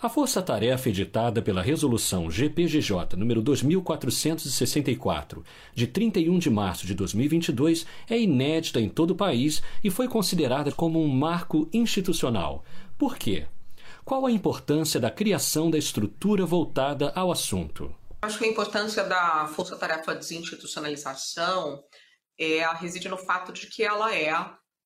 A força-tarefa editada pela Resolução GPGJ número 2464, de 31 de março de 2022, é inédita em todo o país e foi considerada como um marco institucional. Por quê? Qual a importância da criação da estrutura voltada ao assunto? Acho que a importância da força-tarefa desinstitucionalização é, reside no fato de que ela é,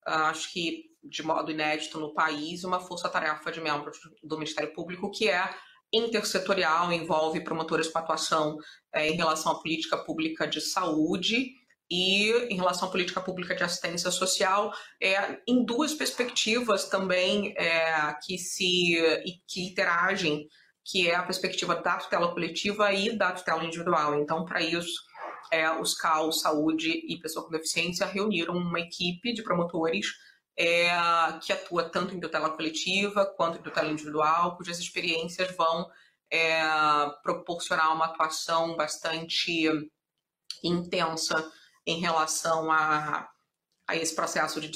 acho que de modo inédito no país, uma força-tarefa de membros do Ministério Público que é intersetorial, envolve promotores com atuação é, em relação à política pública de saúde e em relação à política pública de assistência social, é, em duas perspectivas também é, que se que interagem, que é a perspectiva da tutela coletiva e da tutela individual. Então, para isso, é, os CAU, Saúde e Pessoa com Deficiência reuniram uma equipe de promotores é, que atua tanto em tutela coletiva quanto em tutela individual, cujas experiências vão é, proporcionar uma atuação bastante intensa em relação a, a esse processo de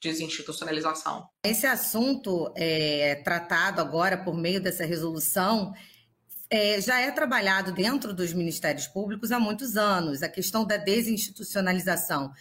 desinstitucionalização. Esse assunto é tratado agora por meio dessa resolução é, já é trabalhado dentro dos ministérios públicos há muitos anos, a questão da desinstitucionalização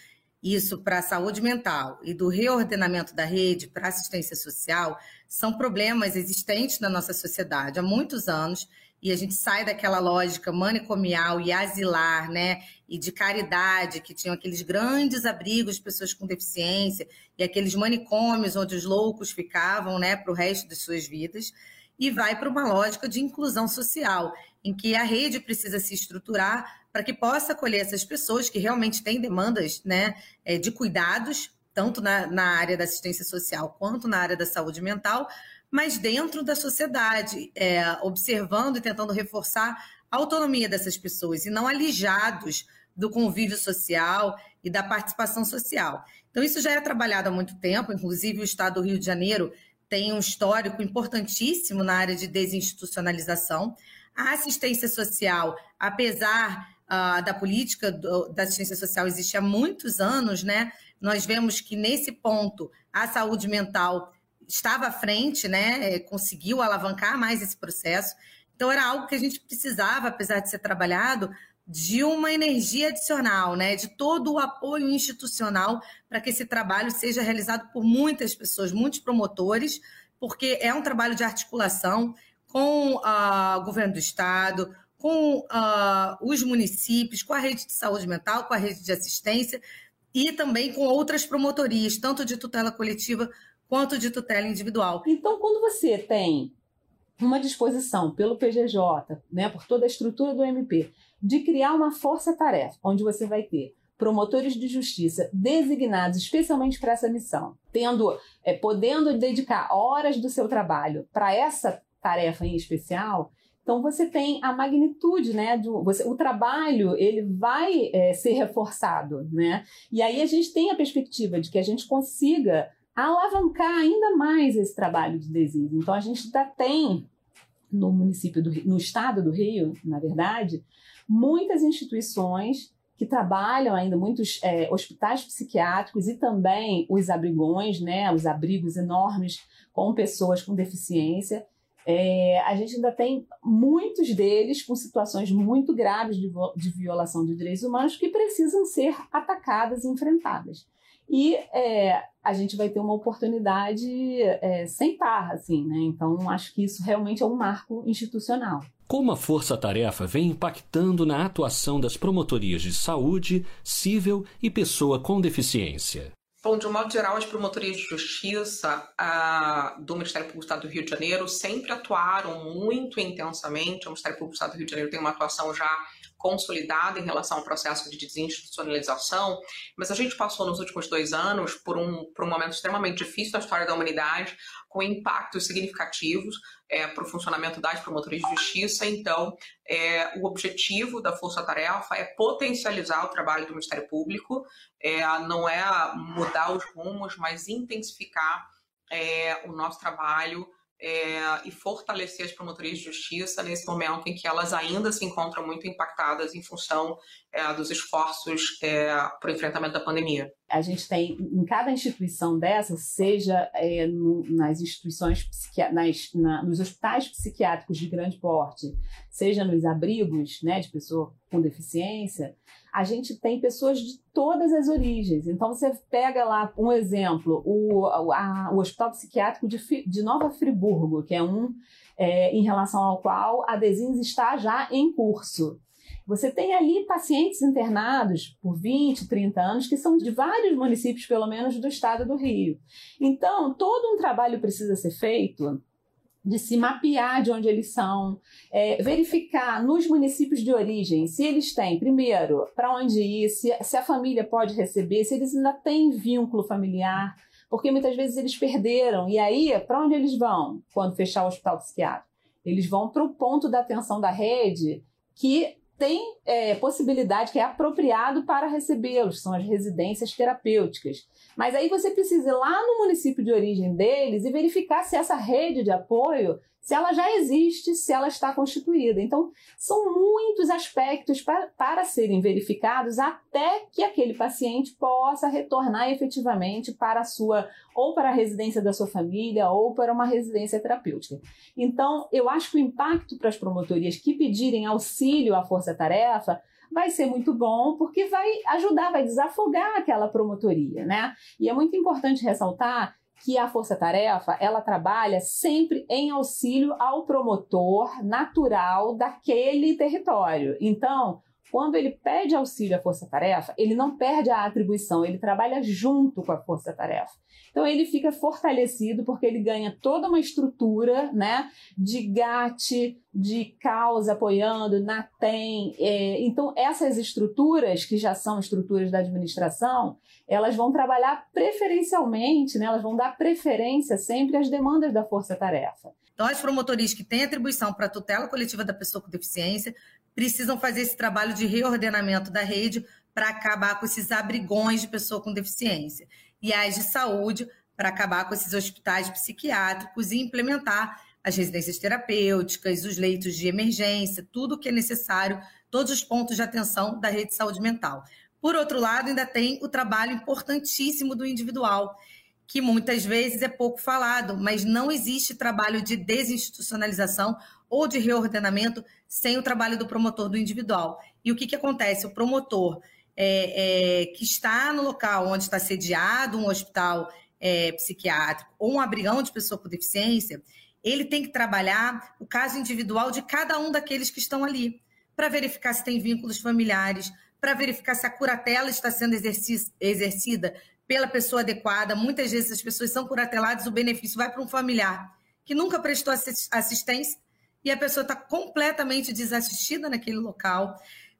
isso para a saúde mental e do reordenamento da rede para assistência social são problemas existentes na nossa sociedade há muitos anos e a gente sai daquela lógica manicomial e asilar, né, e de caridade que tinham aqueles grandes abrigos de pessoas com deficiência e aqueles manicômios onde os loucos ficavam, né, para o resto de suas vidas e vai para uma lógica de inclusão social em que a rede precisa se estruturar para que possa acolher essas pessoas que realmente têm demandas né, é, de cuidados, tanto na, na área da assistência social quanto na área da saúde mental, mas dentro da sociedade, é, observando e tentando reforçar a autonomia dessas pessoas e não alijados do convívio social e da participação social. Então, isso já é trabalhado há muito tempo, inclusive o Estado do Rio de Janeiro tem um histórico importantíssimo na área de desinstitucionalização. A assistência social, apesar da política do, da assistência social, existe há muitos anos, né? Nós vemos que nesse ponto a saúde mental estava à frente, né? É, conseguiu alavancar mais esse processo. Então era algo que a gente precisava, apesar de ser trabalhado, de uma energia adicional, né? De todo o apoio institucional para que esse trabalho seja realizado por muitas pessoas, muitos promotores, porque é um trabalho de articulação com o governo do estado, com uh, os municípios, com a rede de saúde mental, com a rede de assistência e também com outras promotorias, tanto de tutela coletiva quanto de tutela individual. Então, quando você tem uma disposição pelo PGJ, né, por toda a estrutura do MP, de criar uma força-tarefa, onde você vai ter promotores de justiça designados especialmente para essa missão, tendo, é, podendo dedicar horas do seu trabalho para essa tarefa em especial, então você tem a magnitude, né? Você, o trabalho ele vai é, ser reforçado, né? E aí a gente tem a perspectiva de que a gente consiga alavancar ainda mais esse trabalho de desígnio. Então a gente ainda tem no município do no estado do Rio, na verdade, muitas instituições que trabalham ainda muitos é, hospitais psiquiátricos e também os abrigões, né, os abrigos enormes com pessoas com deficiência é, a gente ainda tem muitos deles com situações muito graves de, de, violação de direitos humanos que precisam ser atacadas e enfrentadas. E é, a gente vai ter uma oportunidade é, sem par, assim, né? Então, acho que isso realmente é um marco institucional. Como a força-tarefa vem impactando na atuação das promotorias de saúde, civil e pessoa com deficiência? Bom, de um modo geral, as promotorias de justiça do Ministério Público do Estado do Rio de Janeiro sempre atuaram muito intensamente. O Ministério Público do Estado do Rio de Janeiro tem uma atuação já consolidada em relação ao processo de desinstitucionalização, mas a gente passou nos últimos dois anos por um, por um momento extremamente difícil da história da humanidade, com impactos significativos é, para o funcionamento das promotorias de justiça. Então, é, o objetivo da Força Tarefa é potencializar o trabalho do Ministério Público, é, não é mudar os rumos, mas intensificar é, o nosso trabalho é, e fortalecer as promotorias de justiça nesse momento em que elas ainda se encontram muito impactadas em função é, dos esforços é, para o enfrentamento da pandemia. A gente tem em cada instituição dessa, seja é, no, nas instituições nas, na, nos hospitais psiquiátricos de grande porte, seja nos abrigos né, de pessoa com deficiência, a gente tem pessoas de todas as origens. Então, você pega lá um exemplo, o, a, o Hospital Psiquiátrico de, de Nova Friburgo, que é um é, em relação ao qual a DESINS está já em curso. Você tem ali pacientes internados por 20, 30 anos que são de vários municípios, pelo menos, do estado do Rio. Então, todo um trabalho precisa ser feito de se mapear de onde eles são, é, verificar nos municípios de origem se eles têm, primeiro, para onde ir, se, se, a família pode receber, se eles ainda têm vínculo familiar, porque muitas vezes eles perderam. E aí, para onde eles vão quando fechar o hospital psiquiátrico? Eles vão para o ponto da atenção da rede que tem é, possibilidade, que é apropriado para recebê-los, são as residências terapêuticas. Mas aí você precisa ir lá no município de origem deles e verificar se essa rede de apoio, se ela já existe, se ela está constituída. Então, são muitos aspectos para, para serem verificados até que aquele paciente possa retornar efetivamente para a sua, ou para a residência da sua família, ou para uma residência terapêutica. Então, eu acho que o impacto para as promotorias que pedirem auxílio à força-tarefa vai ser muito bom, porque vai ajudar, vai desafogar aquela promotoria, né? E é muito importante ressaltar que a força-tarefa ela trabalha sempre em auxílio ao promotor natural daquele território. Então, quando ele pede auxílio à força-tarefa, ele não perde a atribuição, ele trabalha junto com a força-tarefa. Então ele fica fortalecido porque ele ganha toda uma estrutura, né, de GAT, de causa apoiando, NATEM. É, então essas estruturas que já são estruturas da administração, elas vão trabalhar preferencialmente, né, elas vão dar preferência sempre às demandas da força-tarefa. Então, as promotorias que têm atribuição para tutela coletiva da pessoa com deficiência precisam fazer esse trabalho de reordenamento da rede para acabar com esses abrigões de pessoa com deficiência. E as de saúde para acabar com esses hospitais psiquiátricos e implementar as residências terapêuticas, os leitos de emergência, tudo o que é necessário, todos os pontos de atenção da rede de saúde mental. Por outro lado, ainda tem o trabalho importantíssimo do individual, que muitas vezes é pouco falado, mas não existe trabalho de desinstitucionalização ou de reordenamento sem o trabalho do promotor do individual. E o que, que acontece? O promotor é, é, que está no local onde está sediado um hospital é, psiquiátrico ou um abrigão de pessoa com deficiência, ele tem que trabalhar o caso individual de cada um daqueles que estão ali, para verificar se tem vínculos familiares, para verificar se a curatela está sendo exercida pela pessoa adequada. Muitas vezes as pessoas são curateladas, o benefício vai para um familiar que nunca prestou assistência e a pessoa está completamente desassistida naquele local.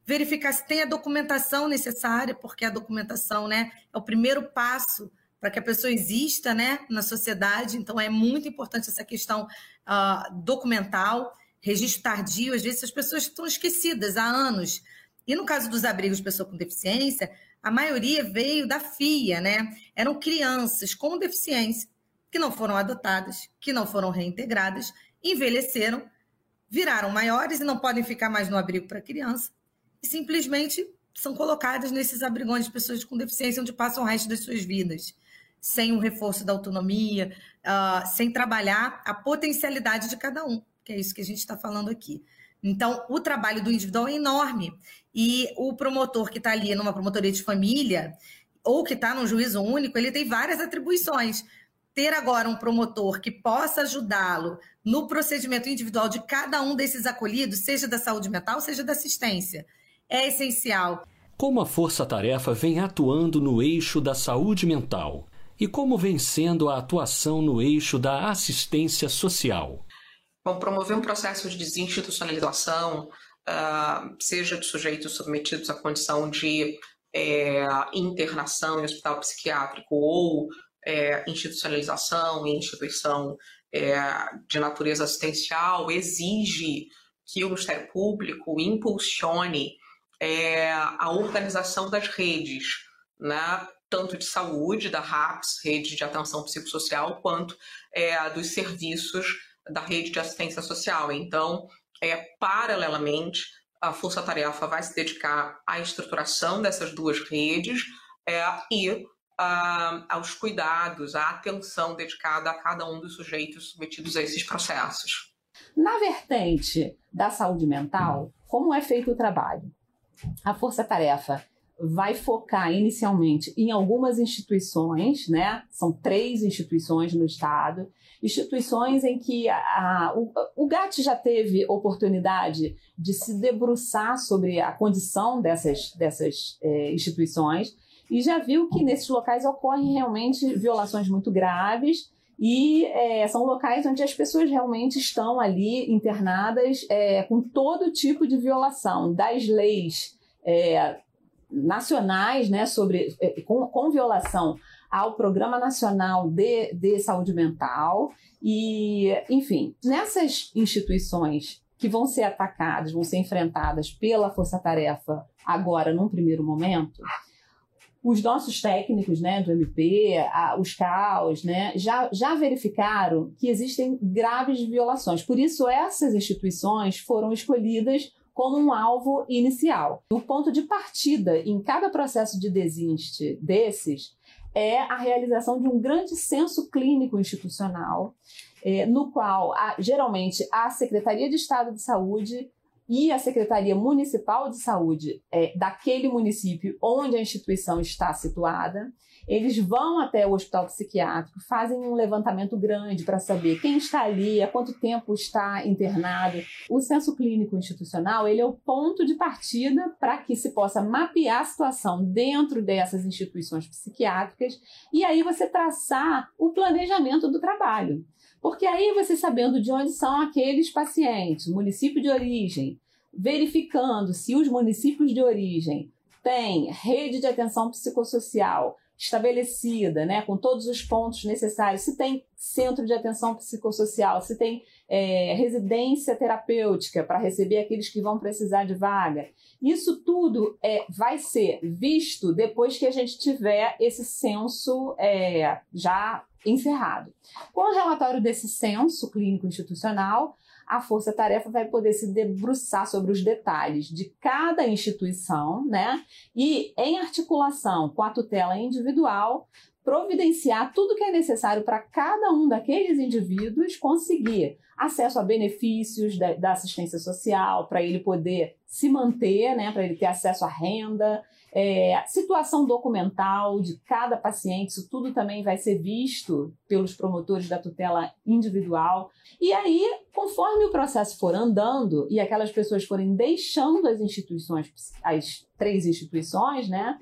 Verificar se tem a documentação necessária, porque a documentação né, é o primeiro passo para que a pessoa exista né, na sociedade. Então, é muito importante essa questão uh, documental, registro tardio. Às vezes, as pessoas estão esquecidas há anos. E no caso dos abrigos de pessoa com deficiência, a maioria veio da FIA, né? Eram crianças com deficiência que não foram adotadas, que não foram reintegradas, envelheceram viraram maiores e não podem ficar mais no abrigo para criança e simplesmente são colocadas nesses abrigões de pessoas com deficiência onde passam o resto das suas vidas, sem o reforço da autonomia, uh, sem trabalhar a potencialidade de cada um, que é isso que a gente está falando aqui. Então, o trabalho do individual é enorme. E o promotor que está ali numa promotoria de família, ou que está num juízo único, ele tem várias atribuições ter agora um promotor que possa ajudá-lo no procedimento individual de cada um desses acolhidos, seja da saúde mental, seja da assistência, é essencial. Como a força-tarefa vem atuando no eixo da saúde mental? E como vem sendo a atuação no eixo da assistência social? Bom, promover um processo de desinstitucionalização, uh, seja de sujeitos submetidos à condição de é, internação em hospital psiquiátrico ou é, institucionalização e instituição é, de natureza assistencial exige que o Ministério Público impulsione é, a organização das redes, né, tanto de saúde, da RAPS, Rede de Atenção Psicossocial, quanto é, dos serviços da rede de assistência social. Então, é, paralelamente, a Força Tarefa vai se dedicar à estruturação dessas duas redes é, e a, aos cuidados, à atenção dedicada a cada um dos sujeitos submetidos a esses processos. Na vertente da saúde mental, como é feito o trabalho? A Força Tarefa vai focar inicialmente em algumas instituições, né? São três instituições no estado, instituições em que a, a, o, o GAT já teve oportunidade de se debruçar sobre a condição dessas, dessas é, instituições e já viu que nesses locais ocorrem realmente violações muito graves e é, são locais onde as pessoas realmente estão ali internadas é, com todo tipo de violação das leis é, nacionais, né, sobre, é, com, com violação ao Programa Nacional de, de Saúde Mental. E, enfim, nessas instituições que vão ser atacadas, vão ser enfrentadas pela Força Tarefa agora, num primeiro momento, os nossos técnicos né, do MP, a, os CAUS, né, já, já verificaram que existem graves violações. Por isso, essas instituições foram escolhidas como um alvo inicial. O ponto de partida em cada processo de desiste desses é a realização de um grande censo clínico institucional, é, no qual, a, geralmente, a Secretaria de Estado de Saúde e a Secretaria Municipal de Saúde é, daquele município onde a instituição está situada. Eles vão até o hospital psiquiátrico, fazem um levantamento grande para saber quem está ali, há quanto tempo está internado. O censo clínico institucional ele é o ponto de partida para que se possa mapear a situação dentro dessas instituições psiquiátricas e aí você traçar o planejamento do trabalho. Porque aí você sabendo de onde são aqueles pacientes, município de origem, verificando se os municípios de origem têm rede de atenção psicossocial estabelecida, né, com todos os pontos necessários, se tem centro de atenção psicossocial, se tem é, residência terapêutica para receber aqueles que vão precisar de vaga. Isso tudo é, vai ser visto depois que a gente tiver esse censo é, já encerrado. Com o relatório desse censo clínico institucional, a força-tarefa vai poder se debruçar sobre os detalhes de cada instituição, né? E, em articulação com a tutela individual, providenciar tudo que é necessário para cada um daqueles indivíduos conseguir acesso a benefícios da, da assistência social, para ele poder se manter, né, para ele ter acesso à renda, é, situação documental de cada paciente, isso tudo também vai ser visto pelos promotores da tutela individual. E aí, conforme o processo for andando e aquelas pessoas forem deixando as instituições, as três instituições, né,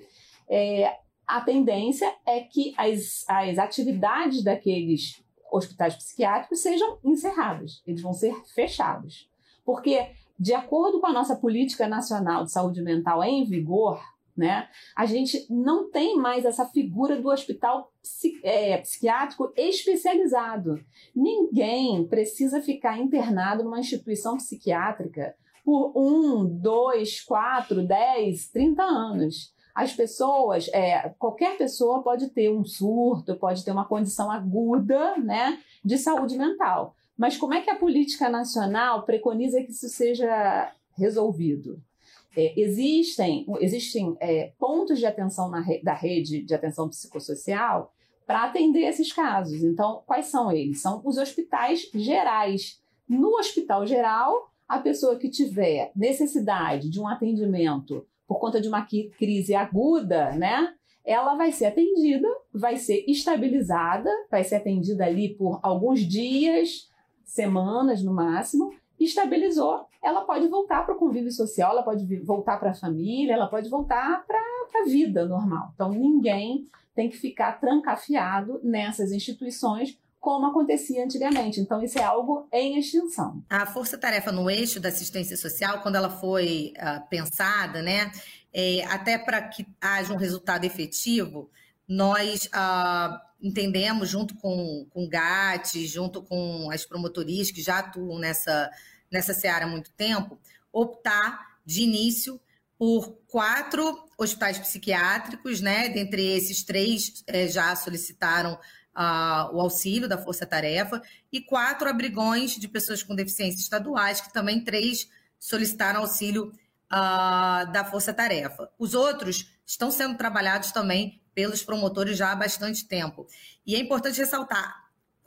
é, a tendência é que as, as atividades daqueles hospitais psiquiátricos sejam encerradas, eles vão ser fechados. Porque, de acordo com a nossa política nacional de saúde mental em vigor, né, a gente não tem mais essa figura do hospital psi, é, psiquiátrico especializado. Ninguém precisa ficar internado numa instituição psiquiátrica por um, dois, quatro, dez, trinta anos as pessoas, é, qualquer pessoa pode ter um surto, pode ter uma condição aguda né, de saúde mental. Mas como é que a política nacional preconiza que isso seja resolvido? É, existem existem é, pontos de atenção na re, da rede de atenção psicossocial para atender esses casos. Então, quais são eles? São os hospitais gerais. No hospital geral, a pessoa que tiver necessidade de um atendimento por conta de uma crise aguda, né? Ela vai ser atendida, vai ser estabilizada, vai ser atendida ali por alguns dias, semanas no máximo, estabilizou, ela pode voltar para o convívio social, ela pode voltar para a família, ela pode voltar para a vida normal. Então, ninguém tem que ficar trancafiado nessas instituições como acontecia antigamente. Então, isso é algo em extinção. A força-tarefa no eixo da assistência social, quando ela foi uh, pensada, né, é, até para que haja um resultado efetivo, nós uh, entendemos, junto com, com o GAT, junto com as promotorias que já atuam nessa, nessa seara há muito tempo, optar de início por quatro hospitais psiquiátricos, né? Dentre esses, três é, já solicitaram uh, o auxílio da Força Tarefa, e quatro abrigões de pessoas com deficiência estaduais, que também três solicitaram auxílio uh, da Força Tarefa. Os outros estão sendo trabalhados também pelos promotores já há bastante tempo. E é importante ressaltar: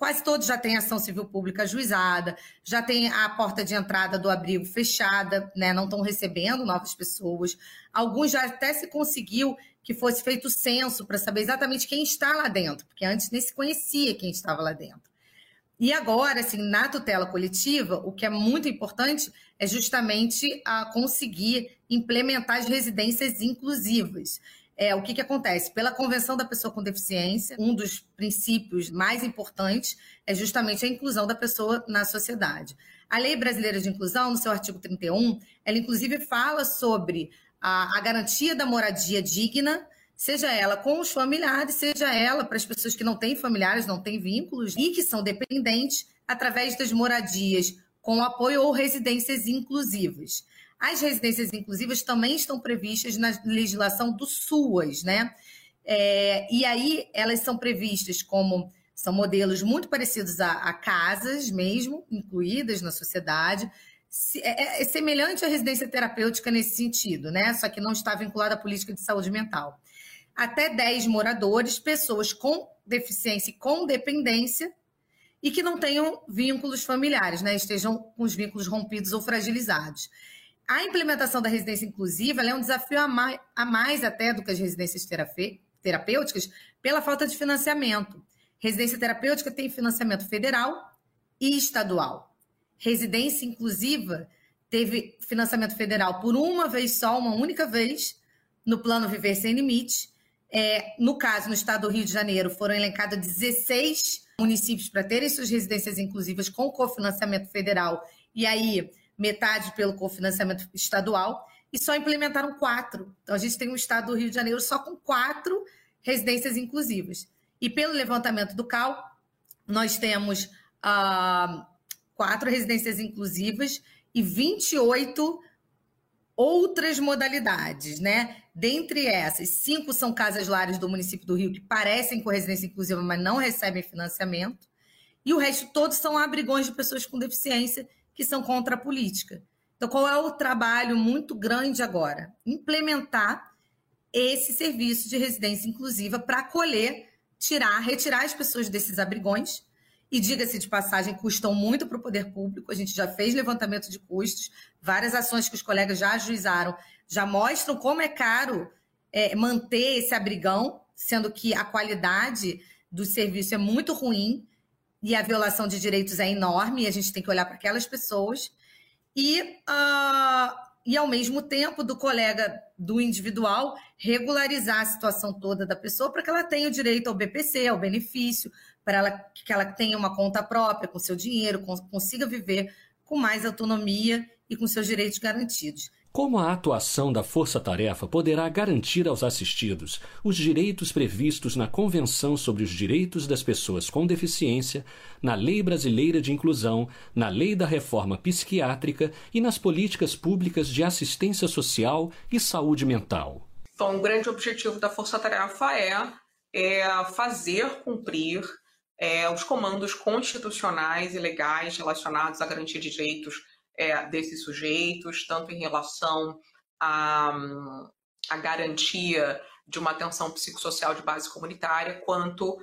quase todos já têm ação civil pública ajuizada, já tem a porta de entrada do abrigo fechada, né? não estão recebendo novas pessoas. Alguns já até se conseguiu que fosse feito censo para saber exatamente quem está lá dentro, porque antes nem se conhecia quem estava lá dentro. E agora, assim, na tutela coletiva, o que é muito importante é justamente a conseguir implementar as residências inclusivas. É, o que, que acontece? Pela Convenção da Pessoa com Deficiência, um dos princípios mais importantes é justamente a inclusão da pessoa na sociedade. A Lei Brasileira de Inclusão, no seu artigo 31, ela inclusive fala sobre a, a garantia da moradia digna, seja ela com os familiares, seja ela para as pessoas que não têm familiares, não têm vínculos e que são dependentes, através das moradias com apoio ou residências inclusivas. As residências inclusivas também estão previstas na legislação do SUAS, né? É, e aí elas são previstas como são modelos muito parecidos a, a casas mesmo, incluídas na sociedade. É, é, é, semelhante à residência terapêutica nesse sentido, né? Só que não está vinculada à política de saúde mental. Até 10 moradores, pessoas com deficiência e com dependência, e que não tenham vínculos familiares, né? Estejam com os vínculos rompidos ou fragilizados a implementação da residência inclusiva é um desafio a mais, a mais até do que as residências terapêuticas pela falta de financiamento. Residência terapêutica tem financiamento federal e estadual. Residência inclusiva teve financiamento federal por uma vez só, uma única vez, no plano Viver Sem Limite. É, no caso, no estado do Rio de Janeiro, foram elencados 16 municípios para terem suas residências inclusivas com cofinanciamento federal. E aí, metade pelo cofinanciamento estadual, e só implementaram quatro. Então, a gente tem um estado do Rio de Janeiro só com quatro residências inclusivas. E pelo levantamento do CAL, nós temos ah, quatro residências inclusivas e 28 outras modalidades, né? Dentre essas, cinco são casas lares do município do Rio que parecem com residência inclusiva, mas não recebem financiamento. E o resto todos são abrigões de pessoas com deficiência que são contra a política. Então, qual é o trabalho muito grande agora? Implementar esse serviço de residência inclusiva para acolher, tirar, retirar as pessoas desses abrigões. E diga-se de passagem, custam muito para o poder público. A gente já fez levantamento de custos, várias ações que os colegas já ajuizaram já mostram como é caro é, manter esse abrigão, sendo que a qualidade do serviço é muito ruim e a violação de direitos é enorme, e a gente tem que olhar para aquelas pessoas. E, uh, e, ao mesmo tempo, do colega do individual regularizar a situação toda da pessoa para que ela tenha o direito ao BPC, ao benefício, para ela, que ela tenha uma conta própria com seu dinheiro, consiga viver com mais autonomia e com seus direitos garantidos. Como a atuação da Força Tarefa poderá garantir aos assistidos os direitos previstos na Convenção sobre os Direitos das Pessoas com Deficiência, na Lei Brasileira de Inclusão, na Lei da Reforma Psiquiátrica e nas políticas públicas de assistência social e saúde mental? Então, o grande objetivo da Força Tarefa é, é fazer cumprir é, os comandos constitucionais e legais relacionados à garantia de direitos é, desses sujeitos, tanto em relação à, à garantia de uma atenção psicossocial de base comunitária, quanto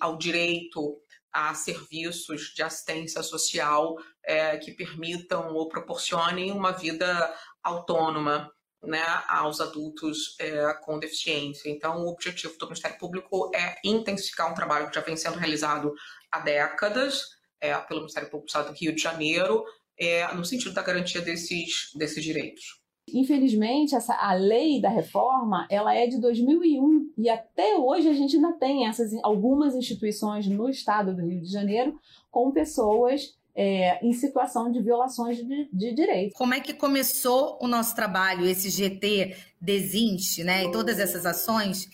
ao direito a serviços de assistência social é, que permitam ou proporcionem uma vida autônoma né, aos adultos é, com deficiência. Então, o objetivo do Ministério Público é intensificar um trabalho que já vem sendo realizado há décadas é, pelo Ministério Público do Estado do Rio de Janeiro, é, no sentido da garantia desses, desses direitos. Infelizmente, essa, a lei da reforma ela é de 2001 e até hoje a gente ainda tem essas algumas instituições no estado do Rio de Janeiro com pessoas é, em situação de violações de, de direitos. Como é que começou o nosso trabalho, esse GT Desinte, né? E todas essas ações,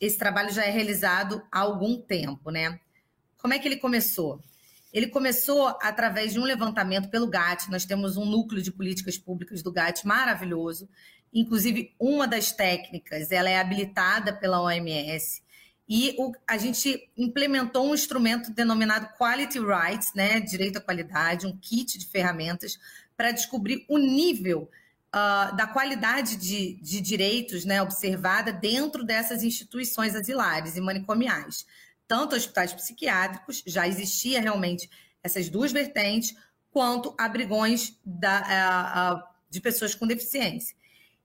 esse trabalho já é realizado há algum tempo, né? Como é que ele começou? Ele começou através de um levantamento pelo GAT. Nós temos um núcleo de políticas públicas do GAT maravilhoso, Inclusive, uma das técnicas, ela é habilitada pela OMS e o, a gente implementou um instrumento denominado Quality Rights, né, direito à qualidade, um kit de ferramentas para descobrir o nível uh, da qualidade de, de direitos né, observada dentro dessas instituições asilares e manicomiais. Tanto hospitais psiquiátricos, já existia realmente essas duas vertentes, quanto abrigões da, uh, uh, de pessoas com deficiência.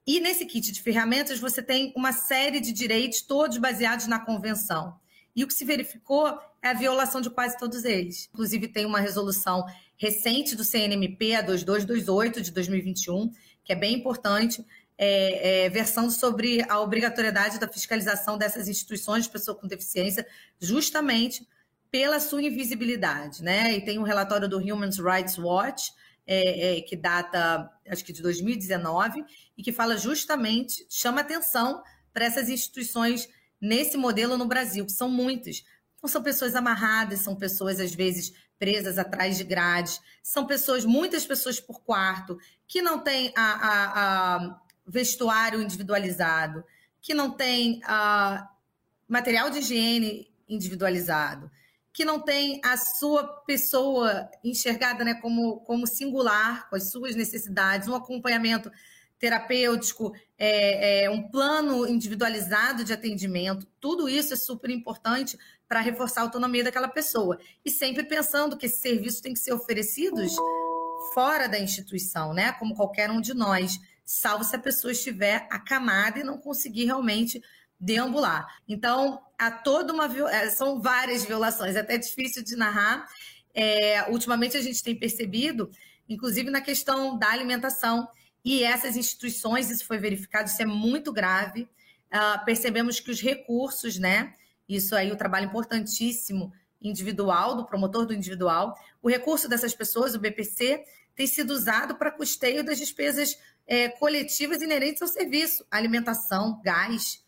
E nesse kit de ferramentas você tem uma série de direitos, todos baseados na convenção. E o que se verificou é a violação de quase todos eles. Inclusive, tem uma resolução recente do CNMP, a 2228 de 2021, que é bem importante, é, é, versando sobre a obrigatoriedade da fiscalização dessas instituições de pessoa com deficiência, justamente pela sua invisibilidade. Né? E tem um relatório do Human Rights Watch, é, é, que data, acho que de 2019, e que fala justamente, chama atenção para essas instituições nesse modelo no Brasil, que são muitas. Então, são pessoas amarradas, são pessoas, às vezes, presas atrás de grades, são pessoas, muitas pessoas por quarto, que não têm a, a, a vestuário individualizado, que não têm a material de higiene individualizado, que não tem a sua pessoa enxergada né, como, como singular, com as suas necessidades, um acompanhamento terapêutico, é, é, um plano individualizado de atendimento, tudo isso é super importante para reforçar a autonomia daquela pessoa. E sempre pensando que esses serviços têm que ser oferecidos fora da instituição, né? Como qualquer um de nós, salvo se a pessoa estiver acamada e não conseguir realmente deambular. Então, há toda uma é, são várias violações, é até difícil de narrar. É, ultimamente a gente tem percebido, inclusive na questão da alimentação, e essas instituições, isso foi verificado, isso é muito grave. Uh, percebemos que os recursos, né? Isso aí, o trabalho importantíssimo individual, do promotor do individual, o recurso dessas pessoas, o BPC, tem sido usado para custeio das despesas é, coletivas inerentes ao serviço, alimentação, gás,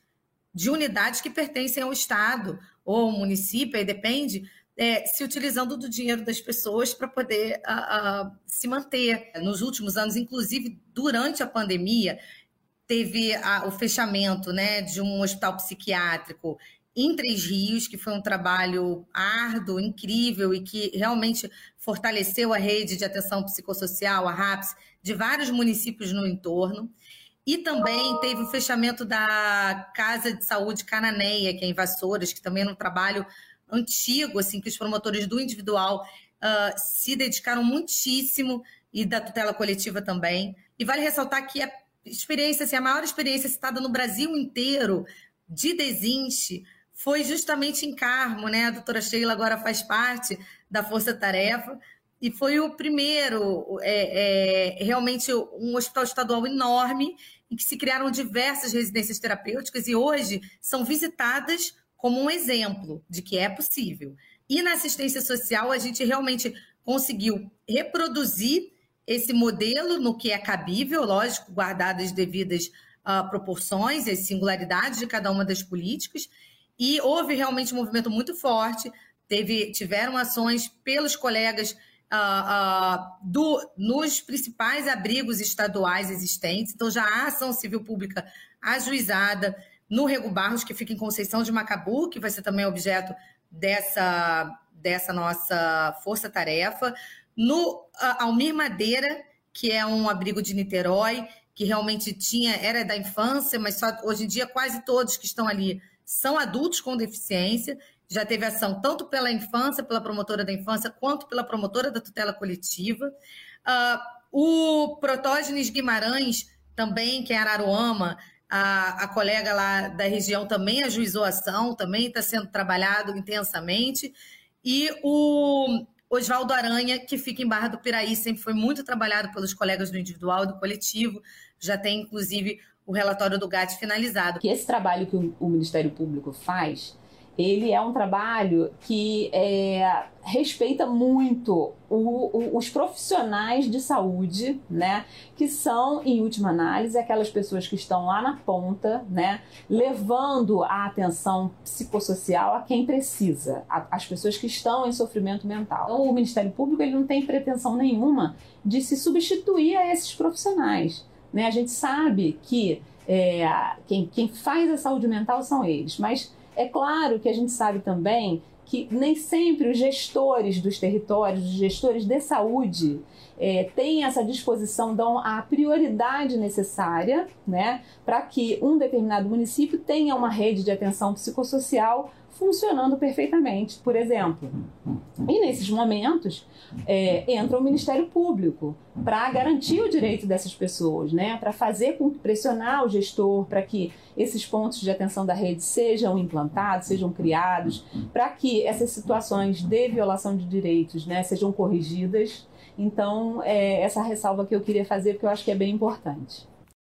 de unidades que pertencem ao Estado ou ao município, aí depende, é, se utilizando do dinheiro das pessoas para poder se manter. Nos últimos anos, inclusive durante a pandemia, teve a, o fechamento né, de um hospital psiquiátrico em Três Rios, que foi um trabalho árduo, incrível e que realmente fortaleceu a rede de atenção psicossocial, a RAPS, de vários municípios no entorno. E também teve o fechamento da Casa de Saúde Cananeia, que é em Vassouras, que também é um trabalho antigo, assim, que os promotores do individual uh, se dedicaram muitíssimo e da tutela coletiva também. E vale ressaltar que a experiência, assim, a maior experiência citada no Brasil inteiro de desinche foi justamente em Carmo, né? A doutora Sheila agora faz parte da Força Tarefa, e foi o primeiro, é, é, realmente um hospital estadual enorme em que se criaram diversas residências terapêuticas e hoje são visitadas como um exemplo de que é possível. E na assistência social, a gente realmente conseguiu reproduzir esse modelo no que é cabível, lógico, guardadas as devidas uh, proporções e singularidades de cada uma das políticas. E houve realmente um movimento muito forte, teve, tiveram ações pelos colegas uh, uh, do, nos principais abrigos estaduais existentes. Então, já há ação civil pública ajuizada no Rego Barros, que fica em Conceição de Macabu, que vai ser também objeto dessa, dessa nossa força-tarefa. No uh, Almir Madeira, que é um abrigo de Niterói, que realmente tinha, era da infância, mas só, hoje em dia quase todos que estão ali são adultos com deficiência já teve ação tanto pela infância, pela promotora da infância, quanto pela promotora da tutela coletiva. Uh, o Protógenes Guimarães, também, que é Araruama, a, a colega lá da região também ajuizou ação, também está sendo trabalhado intensamente. E o Oswaldo Aranha, que fica em Barra do Piraí, sempre foi muito trabalhado pelos colegas do individual e do coletivo, já tem, inclusive, o relatório do GAT finalizado. Que esse trabalho que o Ministério Público faz ele é um trabalho que é, respeita muito o, o, os profissionais de saúde, né? Que são, em última análise, aquelas pessoas que estão lá na ponta, né? Levando a atenção psicossocial a quem precisa, a, as pessoas que estão em sofrimento mental. Então, o Ministério Público ele não tem pretensão nenhuma de se substituir a esses profissionais. Né? A gente sabe que é, quem, quem faz a saúde mental são eles, mas é claro que a gente sabe também que nem sempre os gestores dos territórios, os gestores de saúde, é, têm essa disposição, dão a prioridade necessária né, para que um determinado município tenha uma rede de atenção psicossocial funcionando perfeitamente, por exemplo. E nesses momentos é, entra o Ministério Público para garantir o direito dessas pessoas, né? para fazer pressionar o gestor para que esses pontos de atenção da rede sejam implantados, sejam criados, para que essas situações de violação de direitos né, sejam corrigidas. Então, é essa ressalva que eu queria fazer, porque eu acho que é bem importante.